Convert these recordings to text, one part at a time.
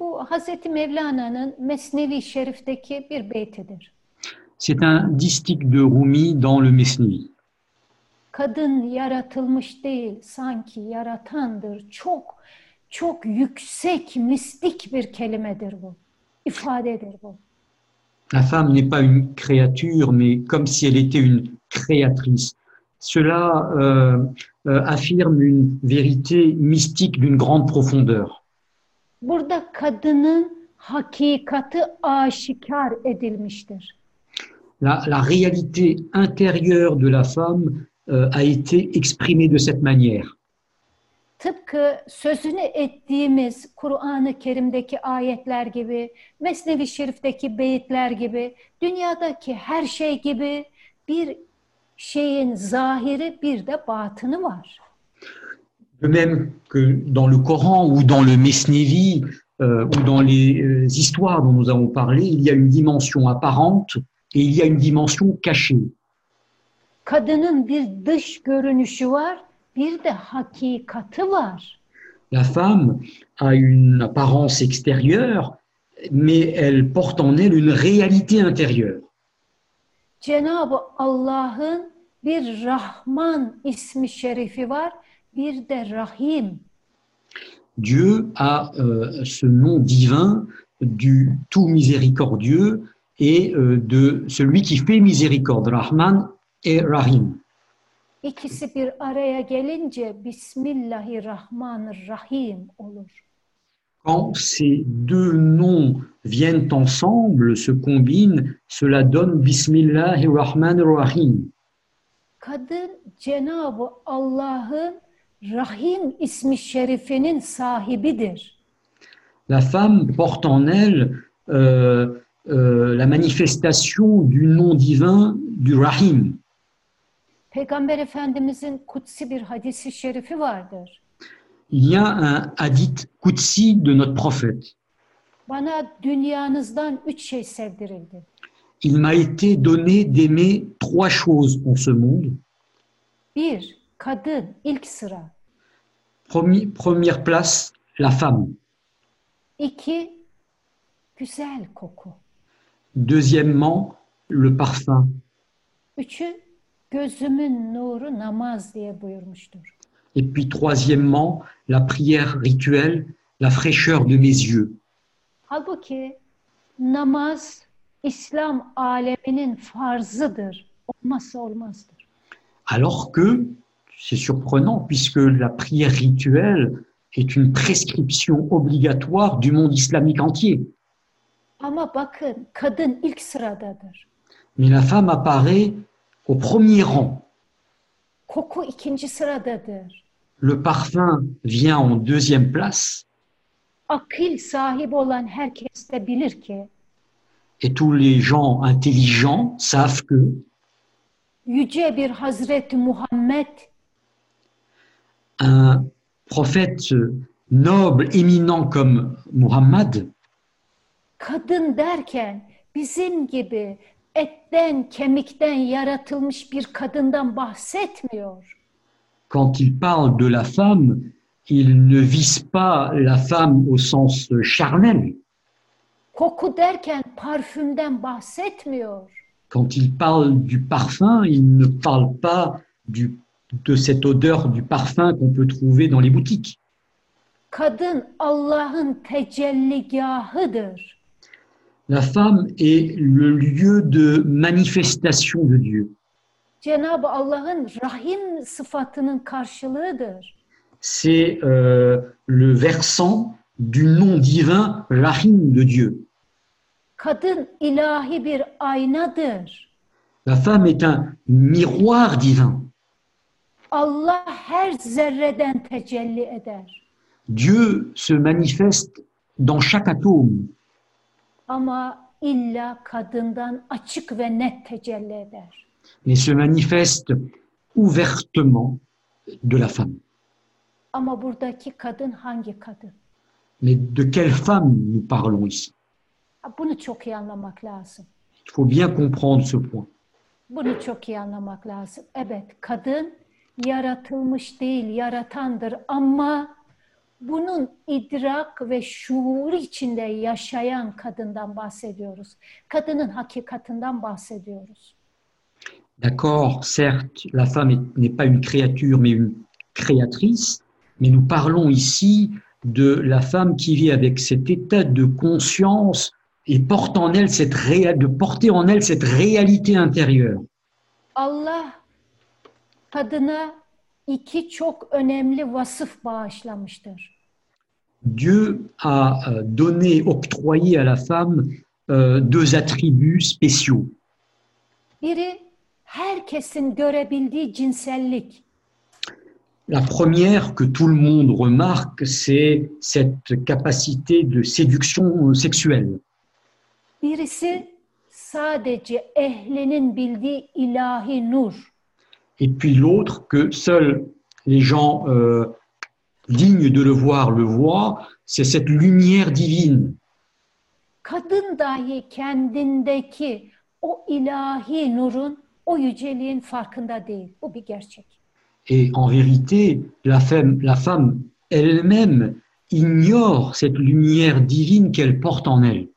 Bu Hazreti Mevlana'nın Mesnevi Şerif'teki bir beytidir. C'est un distique de Rumi dans le Mesnevi. Kadın yaratılmış değil, sanki yaratandır. Çok, çok yüksek, mistik bir kelimedir bu. İfadedir bu. La femme n'est pas une créature, mais comme si elle était une créatrice. Cela euh, euh, affirme une vérité mystique d'une grande profondeur. Burada kadının hakikati aşikar edilmiştir. La, la réalité intérieure de la femme euh, a été exprimée de cette manière. Tıpkı sözünü ettiğimiz Kur'an-ı Kerim'deki ayetler gibi, Mesnevi Şerif'teki beyitler gibi, dünyadaki her şey gibi bir şeyin zahiri bir de batını var. De même que dans le Coran ou dans le Mesnevi euh, ou dans les euh, histoires dont nous avons parlé, il y a une dimension apparente et il y a une dimension cachée. Kadının bir dış görünüşü var, bir de hakikati var. La femme a une apparence extérieure, mais elle porte en elle une réalité intérieure. Cenab-ı Allah'ın bir Rahman ismi şerifi var, bir de Rahim. Dieu a euh, ce nom divin du tout miséricordieux et euh, de celui qui fait miséricorde, Rahman et Rahim. İkisi bir araya gelince Bismillahirrahmanirrahim olur. Quand ces deux noms viennent ensemble, se combinent, cela donne Bismillahirrahmanirrahim. Kadın Cenab-ı Allah'ın Rahim ismi şerifinin sahibidir. La femme porte en elle euh, euh, la manifestation du nom divin du Rahim. Peygamber Efendimizin kutsi bir hadisi şerifi vardır. Il y a un hadith Qudsi de notre prophète. Bana dünyanızdan üç şey sevdirildi. Il m'a été donné d'aimer trois choses en ce monde. Bir, kadın ilk sıra. Premi- première place, la femme. İki, güzel koku. Deuxièmement, le parfum. Üçü, gözümün nuru namaz diye buyurmuştur. Et puis troisièmement, la prière rituelle, la fraîcheur de mes yeux. Halbuki namaz İslam aleminin farzıdır. Olmazsa olmazdır. Alors que, c'est surprenant, puisque la prière rituelle est une prescription obligatoire du monde islamique entier. Mais la femme apparaît au premier rang. Le parfum vient en deuxième place. Et tous les gens intelligents savent que un prophète noble, éminent comme Muhammad, kadın derken bizim gibi etten kemikten yaratılmış bir kadından bahsetmiyor. quand il parle de la femme, il ne vise pas la femme au sens charnel. Koku derken parfümden bahsetmiyor. Quand il parle du parfum, il ne parle pas du, de cette odeur du parfum qu'on peut trouver dans les boutiques. Kadın Allah'ın tecelligahıdır. La femme est le lieu de manifestation de Dieu. Cenab-ı Allah'ın Rahim sıfatının karşılığıdır. C'est euh, le versant du nom divin Rahim de Dieu. Kadın ilahi bir aynadır. La femme est un miroir divin. Allah her zerreden tecelli eder. Dieu se manifeste dans chaque atome, Ama illa kadından açık ve net tecelli eder. mais se manifeste ouvertement de la femme. Ama buradaki kadın hangi kadın? Mais de quelle femme nous parlons ici Bunu çok iyi anlamak lazım. Il faut bien comprendre ce point. Bunu çok iyi anlamak lazım. Evet, kadın yaratılmış değil, yaratandır ama bunun idrak ve şuuru içinde yaşayan kadından bahsediyoruz. Kadının hakikatinden bahsediyoruz. D'accord, certes, la femme est- n'est pas une créature, mais une créatrice, mais nous parlons ici de la femme qui vit avec cet état de conscience et porte en elle cette réa- de porter en elle cette réalité intérieure. Allah kadına iki çok önemli vasıf bağışlamıştır. Dieu a euh, donné, octroyé à la femme euh, deux attributs spéciaux. Biri herkesin görebildiği cinsellik. La première que tout le monde remarque, c'est cette capacité de séduction euh, sexuelle. Birisi sadece ehlinin bildiği ilahi nur. Et puis l'autre que seuls les gens euh, dignes de le voir le voient, c'est cette lumière divine. Kadın dahi kendindeki o ilahi nurun, o yüceliğin farkında değil. Bu bir gerçek. Et en vérité, la femme, la femme elle-même ignore cette lumière divine qu'elle porte en elle.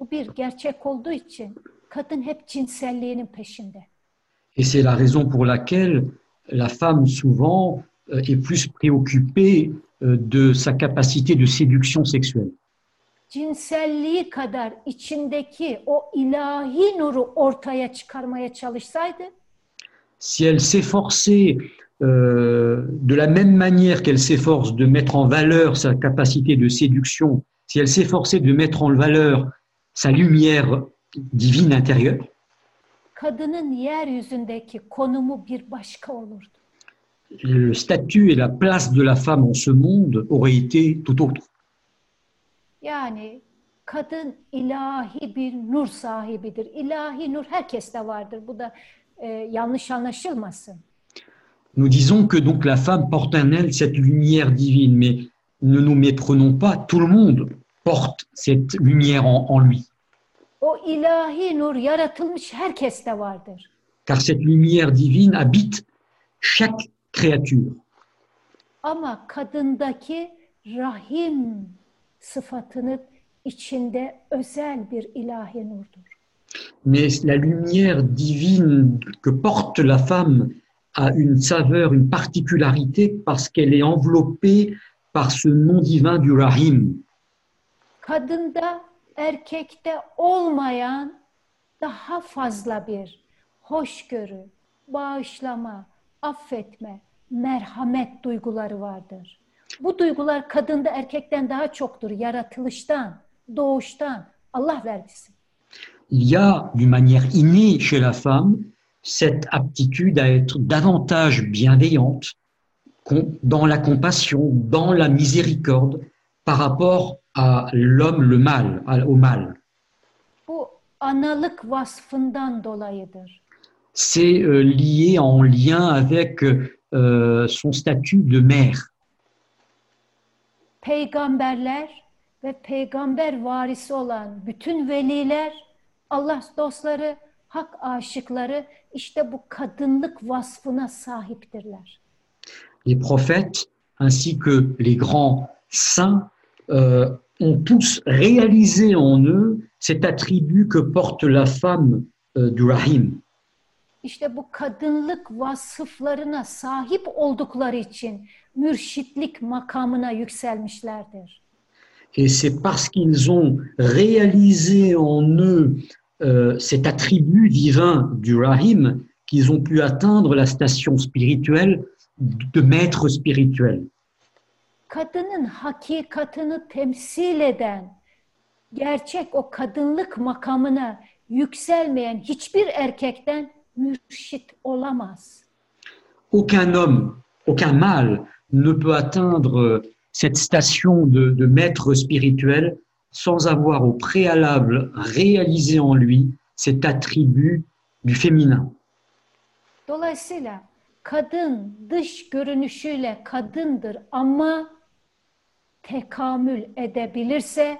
Bu bir gerçek olduğu için kadın hep cinselliğinin peşinde. Et c'est la raison pour laquelle la femme souvent euh, est plus préoccupée euh, de sa capacité de séduction sexuelle. Cinselliği kadar içindeki o ilahi nuru ortaya çıkarmaya çalışsaydı Si elle s'efforçait euh, de la même manière qu'elle s'efforce de mettre en valeur sa capacité de séduction, si elle s'efforçait de mettre en valeur sa lumière divine intérieure, kadının yeryüzündeki konumu bir başka olurdu. le statut et la place de la femme en ce monde auraient été tout autre. Yani kadın ilahi bir nur sahibidir. İlahi nur herkeste vardır. Bu da e, yanlış anlaşılmasın. Nous disons que donc la femme porte en elle cette lumière divine, mais ne nous méprenons pas, tout le monde porte cette lumière en, en lui. O ilahi nur yaratılmış herkeste vardır. Car cette lumière divine habite chaque créature. Ama kadındaki rahim sıfatının içinde özel bir ilahi nurdur. Mais la lumière divine que porte la femme a une saveur, une particularité parce qu'elle est enveloppée par ce nom divin du Rahim. Kadında erkekte olmayan daha fazla bir hoşgörü, bağışlama, affetme, merhamet duyguları vardır. Bu duygular kadında erkekten daha çoktur. Yaratılıştan, doğuştan, Allah verdisi. Il y a d'une manière innée chez la femme cette aptitude à être davantage bienveillante dans la compassion, dans la miséricorde par rapport à l'homme, le mal, au mal. Bu analık vasfından dolayıdır. C'est euh, lié en lien avec euh, son statut de mère. Peygamberler ve peygamber varisi olan bütün veliler, Allah dostları, hak aşıkları işte bu kadınlık vasfına sahiptirler. Les prophètes ainsi que les grands saints euh, ont tous réalisé en eux cet attribut que porte la femme euh, du Rahim. İşte bu kadınlık vasıflarına sahip oldukları için mürşitlik makamına yükselmişlerdir. Et c'est parce qu'ils ont réalisé en eux euh, cet attribut divin du Rahim qu'ils ont pu atteindre la station spirituelle de maître spirituel. Kadının hakikatını temsil eden, gerçek o kadınlık makamına yükselmeyen hiçbir erkekten mürşit olamaz. Aucun homme, aucun mâle ne peut atteindre cette station de, de maître spirituel sans avoir au préalable réalisé en lui cet attribut du féminin. Dolayısıyla kadın dış görünüşüyle kadındır ama tekamül edebilirse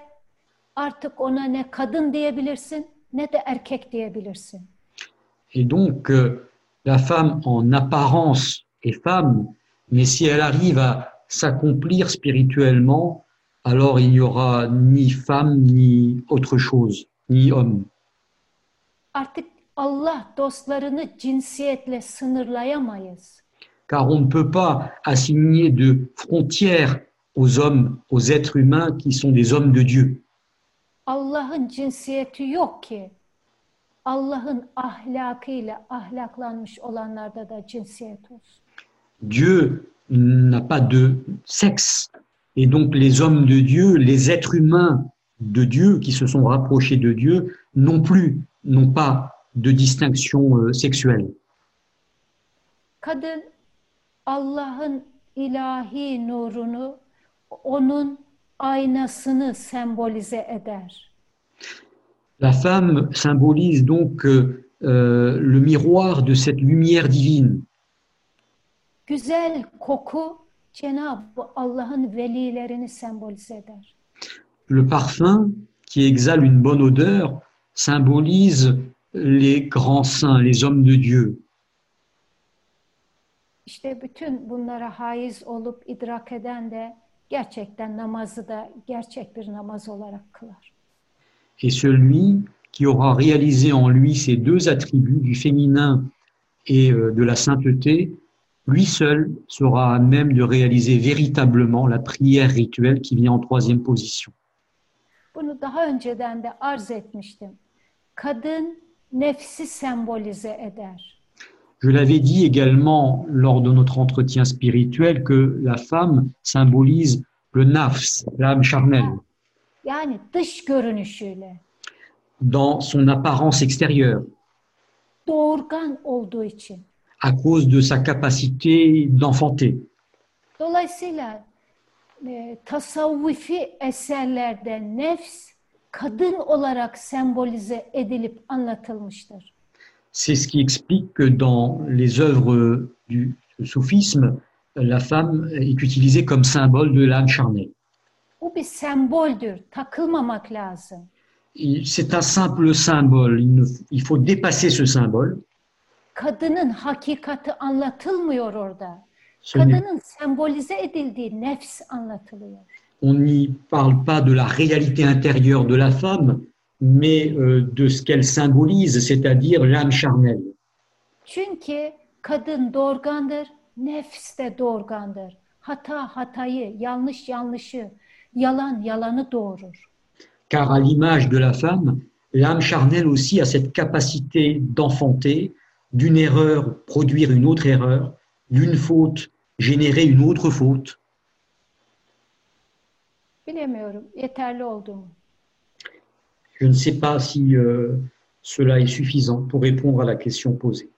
artık ona ne kadın diyebilirsin ne de erkek diyebilirsin. Et donc, euh, la femme en apparence est femme, mais si elle arrive à s'accomplir spirituellement, alors il n'y aura ni femme ni autre chose, ni homme. Artık Allah dostlarını cinsiyetle sınırlayamayız. Car on ne peut pas assigner de frontières aux hommes, aux êtres humains qui sont des hommes de Dieu. Allah'ın cinsiyeti yok ki. Allah'ın ahlakıyla ahlaklanmış olanlarda da cinsiyet olsun. Dieu n'a pas de sexe. Et donc les hommes de Dieu, les êtres humains de Dieu qui se sont rapprochés de Dieu, non plus, n'ont pas de distinction euh, sexuelle. Kadın Allah'ın ilahi nurunu, onun aynasını sembolize eder. La femme symbolise donc euh, euh, le miroir de cette lumière divine. Güzel koku Cenab-ı Allah'ın velilerini sembolize eder. Le parfum qui exhale une bonne odeur symbolise les grands saints, les hommes de Dieu. İşte bütün bunlara haiz olup idrak eden de gerçekten namazı da gerçek bir namaz olarak kılar. Et celui qui aura réalisé en lui ces deux attributs du féminin et euh, de la sainteté, lui seul sera à même de réaliser véritablement la prière rituelle qui vient en troisième position. Bunu daha önceden de arz etmiştim. Kadın nefsi sembolize eder. Je l'avais dit également lors de notre entretien spirituel que la femme symbolise le nafs, l'âme charnelle, dans son apparence extérieure, à cause de sa capacité d'enfanter. E, tasavvufi eserlerde nefs kadın olarak sembolize edilip anlatılmıştır. C'est ce qui explique que dans les œuvres du soufisme, la femme est utilisée comme symbole de l'âme charnelle. Bu bir semboldür, takılmamak lazım. Et C'est un simple symbole, il, ne- il faut dépasser ce symbole. Kadının hakikati anlatılmıyor orada. Ce n'est- Kadının sembolize edildiği nefs anlatılıyor. on n'y parle pas de la réalité intérieure de la femme, mais euh, de ce qu'elle symbolise, c'est-à-dire l'âme charnelle. Çünkü kadın doğurgandır, nefs de doğurgandır. Hata hatayı, yanlış yanlışı, yalan yalanı doğurur. Car à l'image de la femme, l'âme charnelle aussi a cette capacité d'enfanter, d'une erreur produire une autre erreur, d'une faute générer une autre faute. Bilemiyorum yeterli oldu mu? Je ne sais pas si euh, cela est suffisant pour répondre à la question posée.